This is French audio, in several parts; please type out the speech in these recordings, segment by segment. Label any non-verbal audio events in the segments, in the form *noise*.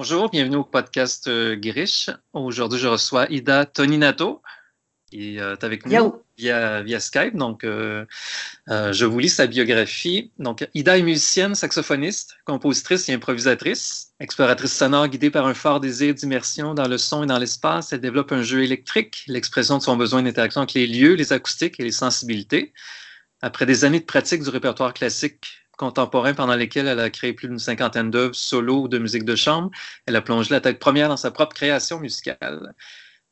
Bonjour, bienvenue au podcast euh, Grish. Aujourd'hui, je reçois Ida Toninato qui est avec nous via, via, Skype. Donc, euh, euh, je vous lis sa biographie. Donc, Ida est musicienne, saxophoniste, compositrice et improvisatrice, exploratrice sonore guidée par un fort désir d'immersion dans le son et dans l'espace. Elle développe un jeu électrique, l'expression de son besoin d'interaction avec les lieux, les acoustiques et les sensibilités. Après des années de pratique du répertoire classique contemporain pendant lesquels elle a créé plus d'une cinquantaine d'œuvres solo ou de musique de chambre. Elle a plongé la tête première dans sa propre création musicale.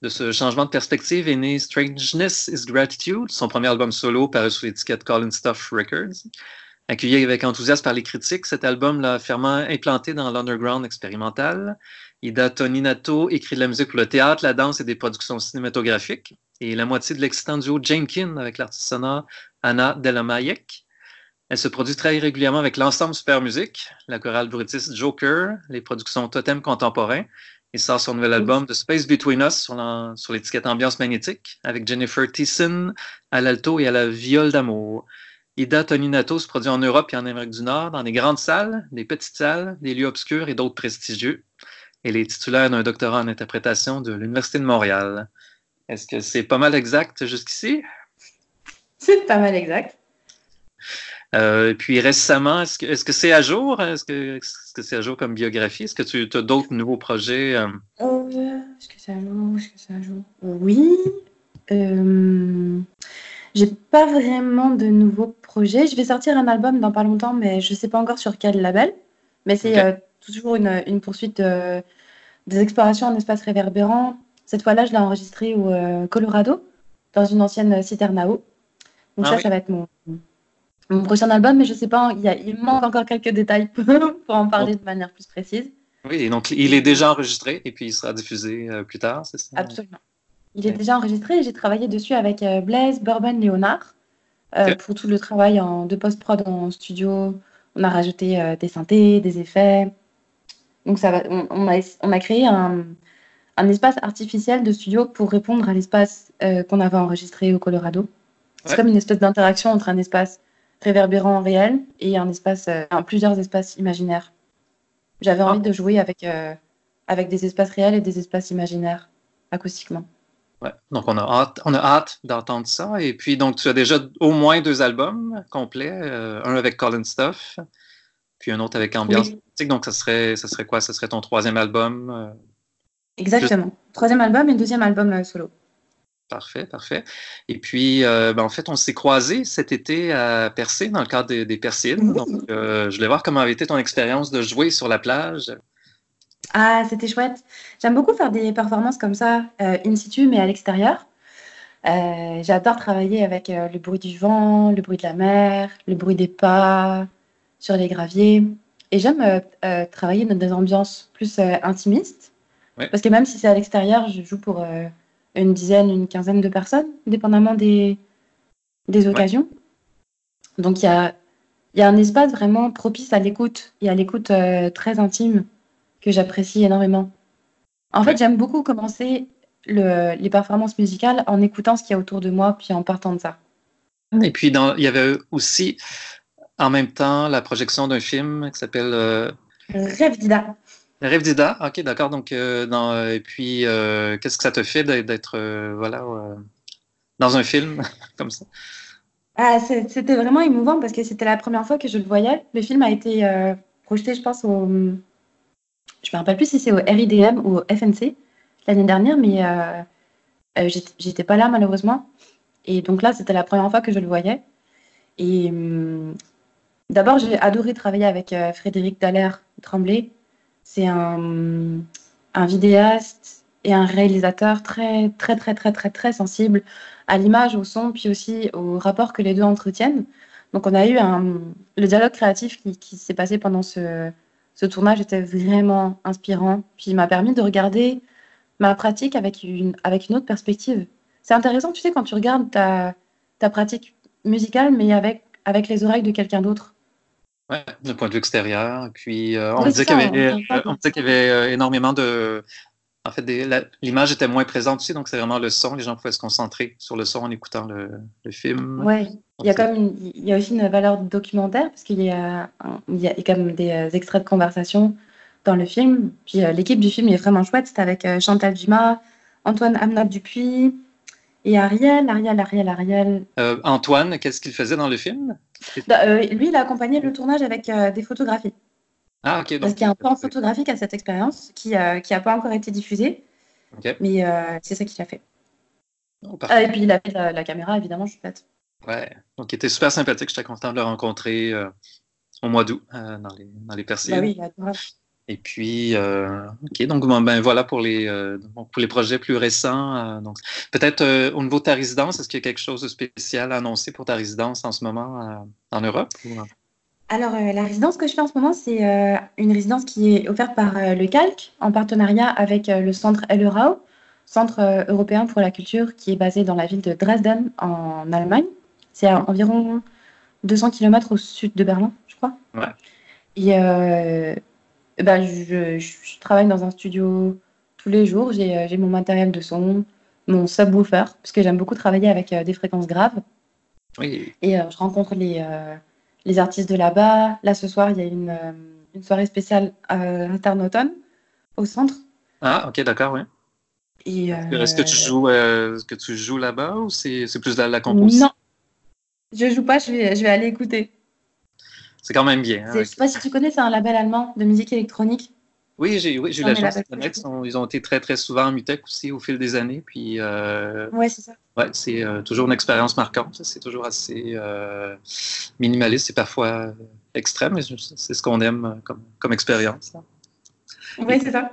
De ce changement de perspective est né Strangeness is Gratitude, son premier album solo paru sous l'étiquette Colin Stuff Records. Accueilli avec enthousiasme par les critiques, cet album l'a fermement implanté dans l'underground expérimental. Ida Toninato écrit de la musique pour le théâtre, la danse et des productions cinématographiques. Et la moitié de l'excitant duo Jamekin avec l'artiste sonore Anna Delamayek. Elle se produit très régulièrement avec l'ensemble Super Musique, la chorale bruitiste Joker, les productions Totem Contemporain. Il sort son nouvel album The Space Between Us sur l'étiquette Ambiance Magnétique avec Jennifer Thiessen à l'alto et à la viole d'amour. Ida Toninato se produit en Europe et en Amérique du Nord dans des grandes salles, des petites salles, des lieux obscurs et d'autres prestigieux. Elle est titulaire d'un doctorat en interprétation de l'Université de Montréal. Est-ce que c'est pas mal exact jusqu'ici? C'est pas mal exact. Euh, puis récemment, est-ce que c'est à jour? Est-ce que c'est à jour comme biographie? Est-ce que tu as d'autres nouveaux projets? Euh? Euh, est-ce que c'est à jour? Est-ce que c'est à jour? Oui. J'ai pas vraiment de nouveaux projets. Je vais sortir un album dans pas longtemps, mais je sais pas encore sur quel label. Mais c'est toujours une, poursuite des explorations en espace réverbérant. Cette fois-là, je l'ai enregistré au Colorado, dans une ancienne citernao. Donc ah ça, ça va être mon, mon prochain album, mais je sais pas, il, il manque encore quelques détails *laughs* pour en parler de manière plus précise. Oui, donc il est déjà enregistré et puis il sera diffusé euh, plus tard, c'est ça? Absolument. Il est déjà enregistré et j'ai travaillé dessus avec euh, Blaise Bourbon Léonard euh, pour tout le travail en, de post-prod en studio. On a rajouté des synthés, des effets. Donc ça va, on, a, on a créé un, un, espace artificiel de studio pour répondre à l'espace qu'on avait enregistré au Colorado. C'est comme une espèce d'interaction entre un espace réverbérant réel et un espace, euh, plusieurs espaces imaginaires. J'avais envie de jouer avec, euh, avec des espaces réels et des espaces imaginaires acoustiquement. Ouais. Donc, on a hâte, on a hâte d'entendre ça. Et puis, donc, tu as déjà au moins deux albums complets, euh, un avec Colin Stuff, puis un autre avec Ambiance. Donc, ça serait, ça serait quoi? Ce serait ton troisième album? Exactement. Troisième album et deuxième album solo. Parfait, parfait. Et puis, euh, ben, en fait, on s'est croisés cet été à Percé dans le cadre des, des Persides. Donc, euh, je voulais voir comment avait été ton expérience de jouer sur la plage. Ah, c'était chouette. J'aime beaucoup faire des performances comme ça, euh, in situ, mais à l'extérieur. J'adore travailler avec le bruit du vent, le bruit de la mer, le bruit des pas sur les graviers. Et j'aime travailler dans des ambiances plus intimistes. Parce que même si c'est à l'extérieur, je joue pour une dizaine, une quinzaine de personnes, dépendamment des, des occasions. Donc il y a, y a un espace vraiment propice à l'écoute et à l'écoute euh, très intime que j'apprécie énormément. En fait, j'aime beaucoup commencer le, les performances musicales en écoutant ce qu'il y a autour de moi, puis en partant de ça. Et puis, dans, il y avait aussi, en même temps, la projection d'un film qui s'appelle... Euh, Rêve d'Ida. Rêve d'Ida, ok, d'accord. Donc, euh, euh, et puis, euh, qu'est-ce que ça te fait d'être, voilà, dans un film *laughs* comme ça? Ah, C'était vraiment émouvant parce que c'était la première fois que je le voyais. Le film a été projeté, je pense, au. Je me rappelle plus si c'est au RIDM ou au FNC l'année dernière, mais j'étais pas là malheureusement. Et donc là, c'était la première fois que je le voyais. Et hum, d'abord, j'ai adoré travailler avec Frédéric Dallaire Tremblay c'est un, vidéaste et un réalisateur très, très, très, très, très, très sensible à l'image, au son, puis aussi au rapport que les deux entretiennent. Donc, on a eu le dialogue créatif qui, s'est passé pendant ce, tournage était vraiment inspirant. Puis, il m'a permis de regarder ma pratique avec une, autre perspective. C'est intéressant, tu sais, quand tu regardes ta, pratique musicale, mais avec les oreilles de quelqu'un d'autre. Oui, d'un point de vue extérieur. Puis euh, on, disait qu'il y avait, y avait euh, énormément de. En fait, l'image était moins présente aussi, donc c'est vraiment le son. Les gens pouvaient se concentrer sur le son en écoutant le, film. Oui, il y a il y a aussi une valeur documentaire parce qu'il y a, il y a comme des euh, extraits de conversation dans le film. Puis l'équipe du film est vraiment chouette. C'était avec Chantal Dumas, Antoine Amnat Dupuis et Ariel, Ariel, Ariel, Ariel. Antoine, qu'est-ce qu'il faisait dans le film? Bah, Lui, il a accompagné le tournage avec des photographies. Ah, ok. Parce qu'il y a un plan photographique à cette expérience qui n'a qui pas encore été diffusé. Mais c'est ça qu'il a fait. Oh, ah, et puis il a fait la, caméra, évidemment, je suis bête. Ouais, donc il était super sympathique. J'étais content de le rencontrer euh, au mois d'août euh, dans, les, dans les. Bah oui, adorable. Et puis, euh, ok, donc ben, voilà pour les, pour les projets plus récents. donc, peut-être au niveau de ta résidence, est-ce qu'il y a quelque chose de spécial à annoncer pour ta résidence en ce moment en Europe? Alors, la résidence que je fais en ce moment, c'est une résidence qui est offerte par le Calque en partenariat avec le centre Ellerau. Centre euh, européen pour la culture qui est basé dans la ville de Dresden en Allemagne. C'est à environ 200 km au sud de Berlin, je crois. Ouais. Et euh, bah, je, travaille dans un studio tous les jours. J'ai euh, mon matériel de son, mon subwoofer, parce que j'aime beaucoup travailler avec des fréquences graves. Oui. Et je rencontre les, les artistes de là-bas. Là, ce soir, il y a une, une soirée spéciale interne automne au centre. Ah, ok, d'accord, oui. Est-ce que tu euh, joues, euh, que tu joues là-bas ou c'est plus la, la composition Non, je joue pas. Je vais, je vais aller écouter. C'est quand même bien. Hein, je ne sais pas si tu connais, c'est un label allemand de musique électronique. Oui, j'ai eu la chance de connaître. Ils ont été très, très souvent en Mutec aussi au fil des années. Puis, euh, ouais, c'est ça. Ouais, c'est toujours une expérience marquante. C'est toujours assez minimaliste et parfois extrême, mais c'est ce qu'on aime comme, comme expérience. Oui, c'est ça.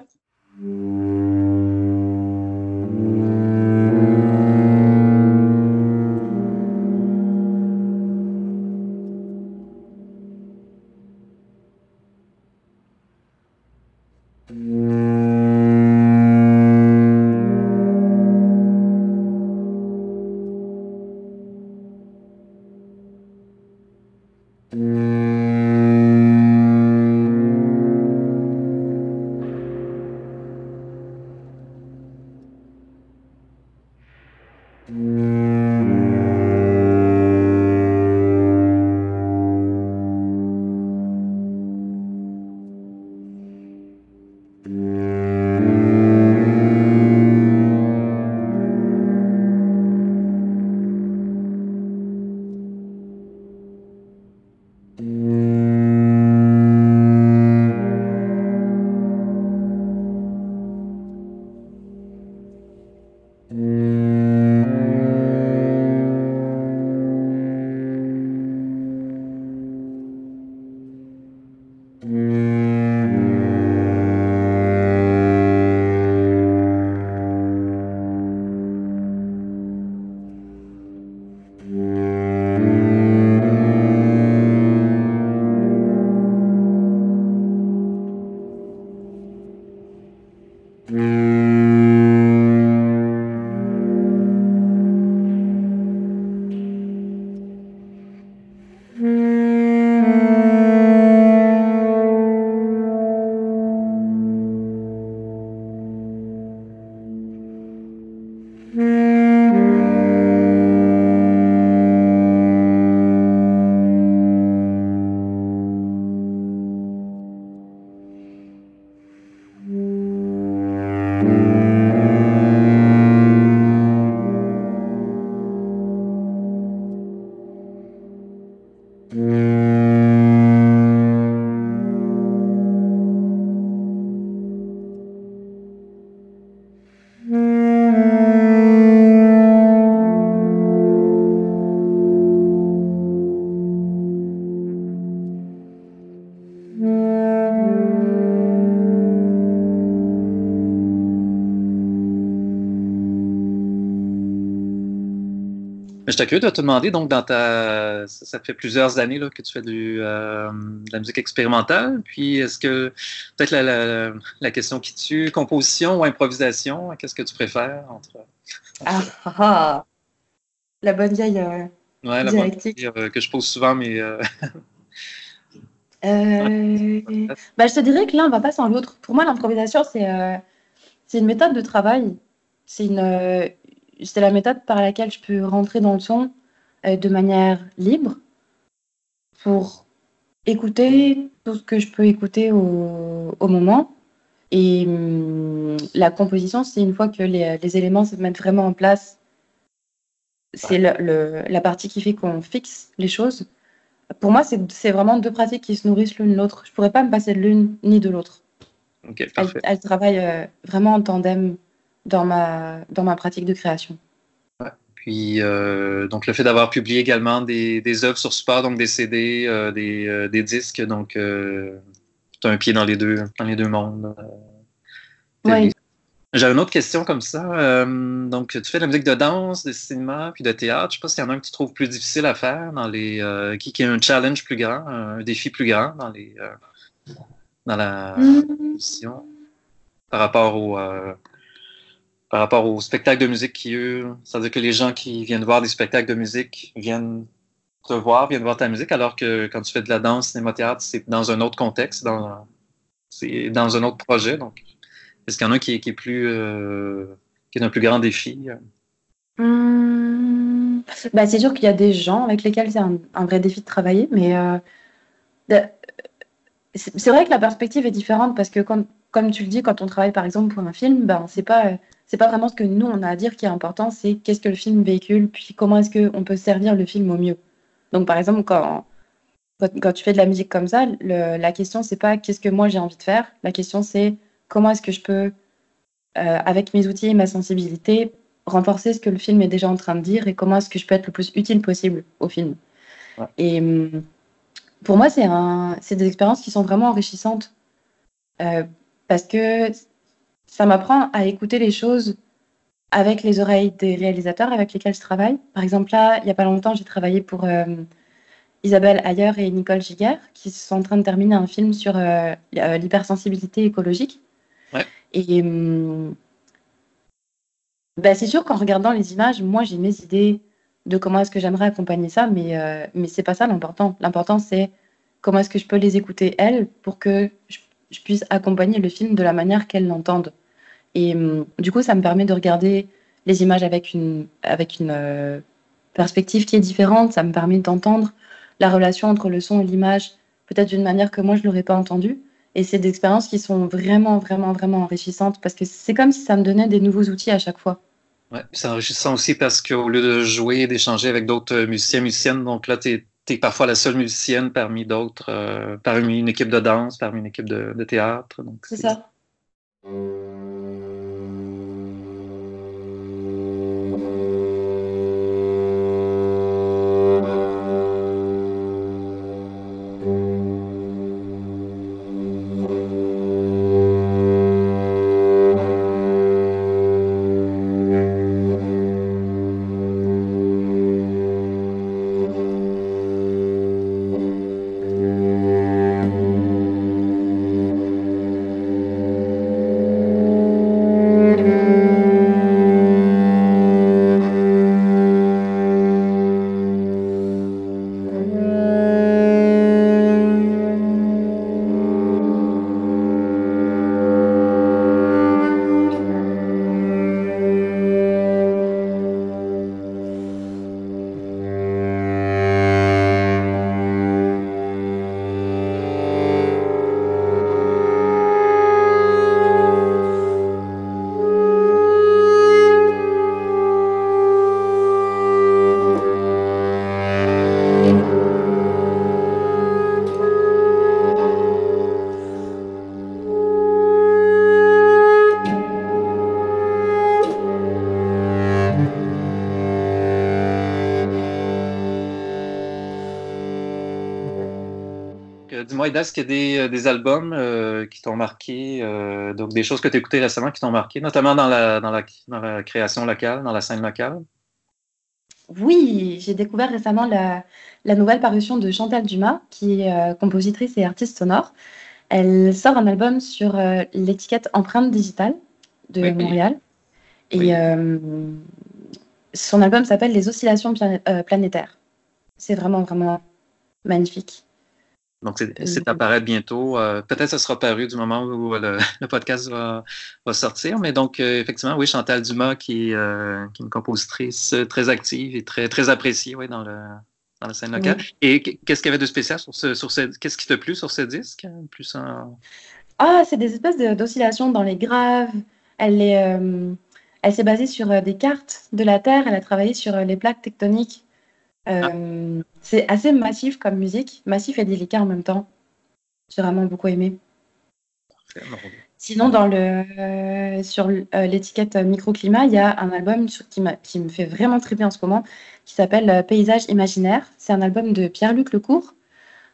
J'étais curieux de te demander, donc, dans ta. Ça fait plusieurs années là, que tu fais du, euh, de la musique expérimentale. Puis, est-ce que. Peut-être la, la, question qui tue, composition ou improvisation, qu'est-ce que tu préfères entre. Ah, ah, ah. La bonne vieille. Euh, ouais, la bonne vieille euh, que je pose souvent, mais. Euh, bah, je te dirais que l'un ne va pas sans l'autre. Pour moi, l'improvisation, c'est c'est une méthode de travail. C'est une, c'est la méthode par laquelle je peux rentrer dans le son euh, de manière libre pour écouter tout ce que je peux écouter au, moment. Et hum, la composition, c'est une fois que les, les, éléments se mettent vraiment en place, c'est la partie qui fait qu'on fixe les choses. Pour moi, c'est vraiment deux pratiques qui se nourrissent l'une l'autre. Je ne pourrais pas me passer de l'une ni de l'autre. Okay, elles, travaillent euh, vraiment en tandem dans ma, dans ma pratique de création. Puis, euh, donc, le fait d'avoir publié également des, des, œuvres sur support, donc des CD, euh, des, euh, des, disques, donc, tu as un pied dans les deux, dans les deux mondes. oui. J'avais une autre question comme ça. donc, tu fais de la musique de danse, de cinéma, puis de théâtre. Je ne sais pas s'il y en a un que tu trouves plus difficile à faire, dans les, qui, qui a un challenge plus grand, un défi plus grand dans, les, dans la mission mm. par rapport au par rapport au spectacle de musique qui, eux, c'est-à-dire que les gens qui viennent voir des spectacles de musique viennent te voir, viennent voir ta musique, alors que quand tu fais de la danse, cinéma-théâtre, c'est dans un autre contexte, dans, c'est dans un autre projet. Donc, est-ce qu'il y en a un qui, est plus, euh, qui est un plus grand défi? Bah, c'est sûr qu'il y a des gens avec lesquels c'est un, vrai défi de travailler, mais euh, c'est vrai que la perspective est différente parce que, comme tu le dis, quand on travaille par exemple pour un film, ben, c'est pas c'est pas vraiment ce que nous on a à dire qui est important, c'est qu'est-ce que le film véhicule, puis comment est-ce qu'on peut servir le film au mieux. Donc par exemple, quand, quand, tu fais de la musique comme ça, la question c'est pas qu'est-ce que moi j'ai envie de faire, la question c'est comment est-ce que je peux, euh, avec mes outils et ma sensibilité, renforcer ce que le film est déjà en train de dire et comment est-ce que je peux être le plus utile possible au film. Et hum, pour moi, c'est des expériences qui sont vraiment enrichissantes. Euh, parce que ça m'apprend à écouter les choses avec les oreilles des réalisateurs avec lesquels je travaille. Par exemple, là, il n'y a pas longtemps, j'ai travaillé pour euh, Isabelle Ayer et Nicole Giguer, qui sont en train de terminer un film sur euh, euh, l'hypersensibilité écologique. Et hum, bah, c'est sûr qu'en regardant les images, moi, j'ai mes idées de comment est-ce que j'aimerais accompagner ça, mais, mais c'est pas ça l'important. L'important, c'est comment est-ce que je peux les écouter, elles, pour que je, je puisse accompagner le film de la manière qu'elles l'entendent. Et hum, du coup, ça me permet de regarder les images avec une, avec une euh, perspective qui est différente. Ça me permet d'entendre la relation entre le son et l'image, peut-être d'une manière que moi, je ne l'aurais pas entendue. Et c'est des expériences qui sont vraiment, vraiment, vraiment enrichissantes parce que c'est comme si ça me donnait des nouveaux outils à chaque fois. Ouais, c'est enrichissant aussi parce qu'au lieu de jouer, d'échanger avec d'autres musiciens, musiciennes, donc là, tu es, parfois la seule musicienne parmi d'autres, euh, parmi une équipe de danse, parmi une équipe de, de théâtre. C'est ça. Est-ce qu'il y a des, des albums euh, qui t'ont marqué, euh, donc des choses que tu as écoutées récemment qui t'ont marqué, notamment dans la, dans, la, dans la, création locale, dans la scène locale? Oui, j'ai découvert récemment la, la, nouvelle parution de Chantal Dumas, qui est euh, compositrice et artiste sonore. Elle sort un album sur l'étiquette Empreinte digitale de Montréal. Et son album s'appelle Les oscillations planétaires. C'est vraiment, vraiment magnifique. Donc, c'est apparaître bientôt. Euh, peut-être que ce sera paru du moment où *laughs* le, podcast va, sortir. Mais donc, euh, effectivement, oui, Chantal Dumas, qui, euh, qui, est une compositrice très active et très, très appréciée oui, dans, le, dans la scène locale. Et qu'est-ce qu'il y avait de spécial sur ce, sur ce qu'est-ce qui t'a plu sur ce disque Plus Ah, c'est des espèces d'oscillations dans les graves. Elle est, euh, elle s'est basée sur euh, des cartes de la Terre. Elle a travaillé sur les plaques tectoniques. Ah. C'est assez massif comme musique, massif et délicat en même temps. J'ai vraiment beaucoup aimé. Sinon, dans le, euh, sur euh, l'étiquette Microclimat, il y a un album qui, qui, me fait vraiment triper en ce moment, qui s'appelle euh, Paysage imaginaire. C'est un album de Pierre-Luc Lecourt.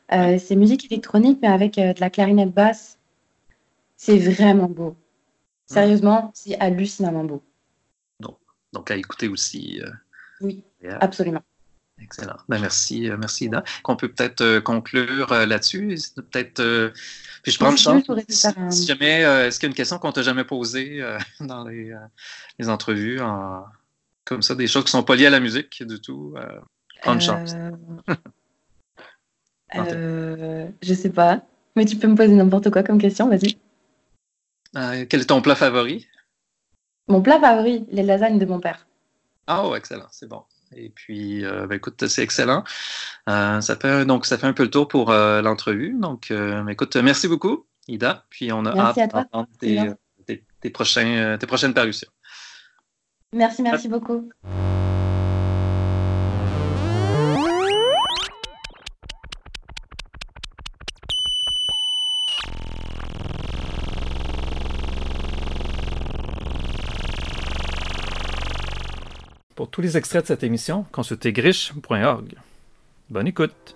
c'est musique électronique, mais avec de la clarinette basse. C'est vraiment beau. Sérieusement, c'est hallucinamment beau. Donc, donc à écouter aussi. oui, absolument. Excellent. Ben, merci, euh, merci Ida. Qu'on peut peut-être euh, conclure euh, là-dessus. Peut-être. puis je prends une chance. Si, jamais, est-ce qu'il y a une question qu'on t'a jamais posée *laughs* dans les, les entrevues, comme ça, des choses qui ne sont pas liées à la musique du tout? prends une chance. *laughs* je sais pas. Mais tu peux me poser n'importe quoi comme question, vas-y. quel est ton plat favori? Mon plat favori, les lasagnes de mon père. Ah, oh, excellent, c'est bon. Et puis, euh, ben, écoute, c'est excellent. Euh, ça fait donc ça fait un peu le tour pour euh, l'entrevue. Donc, écoute, merci beaucoup, Ida. Puis on a hâte d'entendre tes, prochains, tes prochaines parutions. Merci, merci beaucoup. Tous les extraits de cette émission, consultez griche.org. Bonne écoute!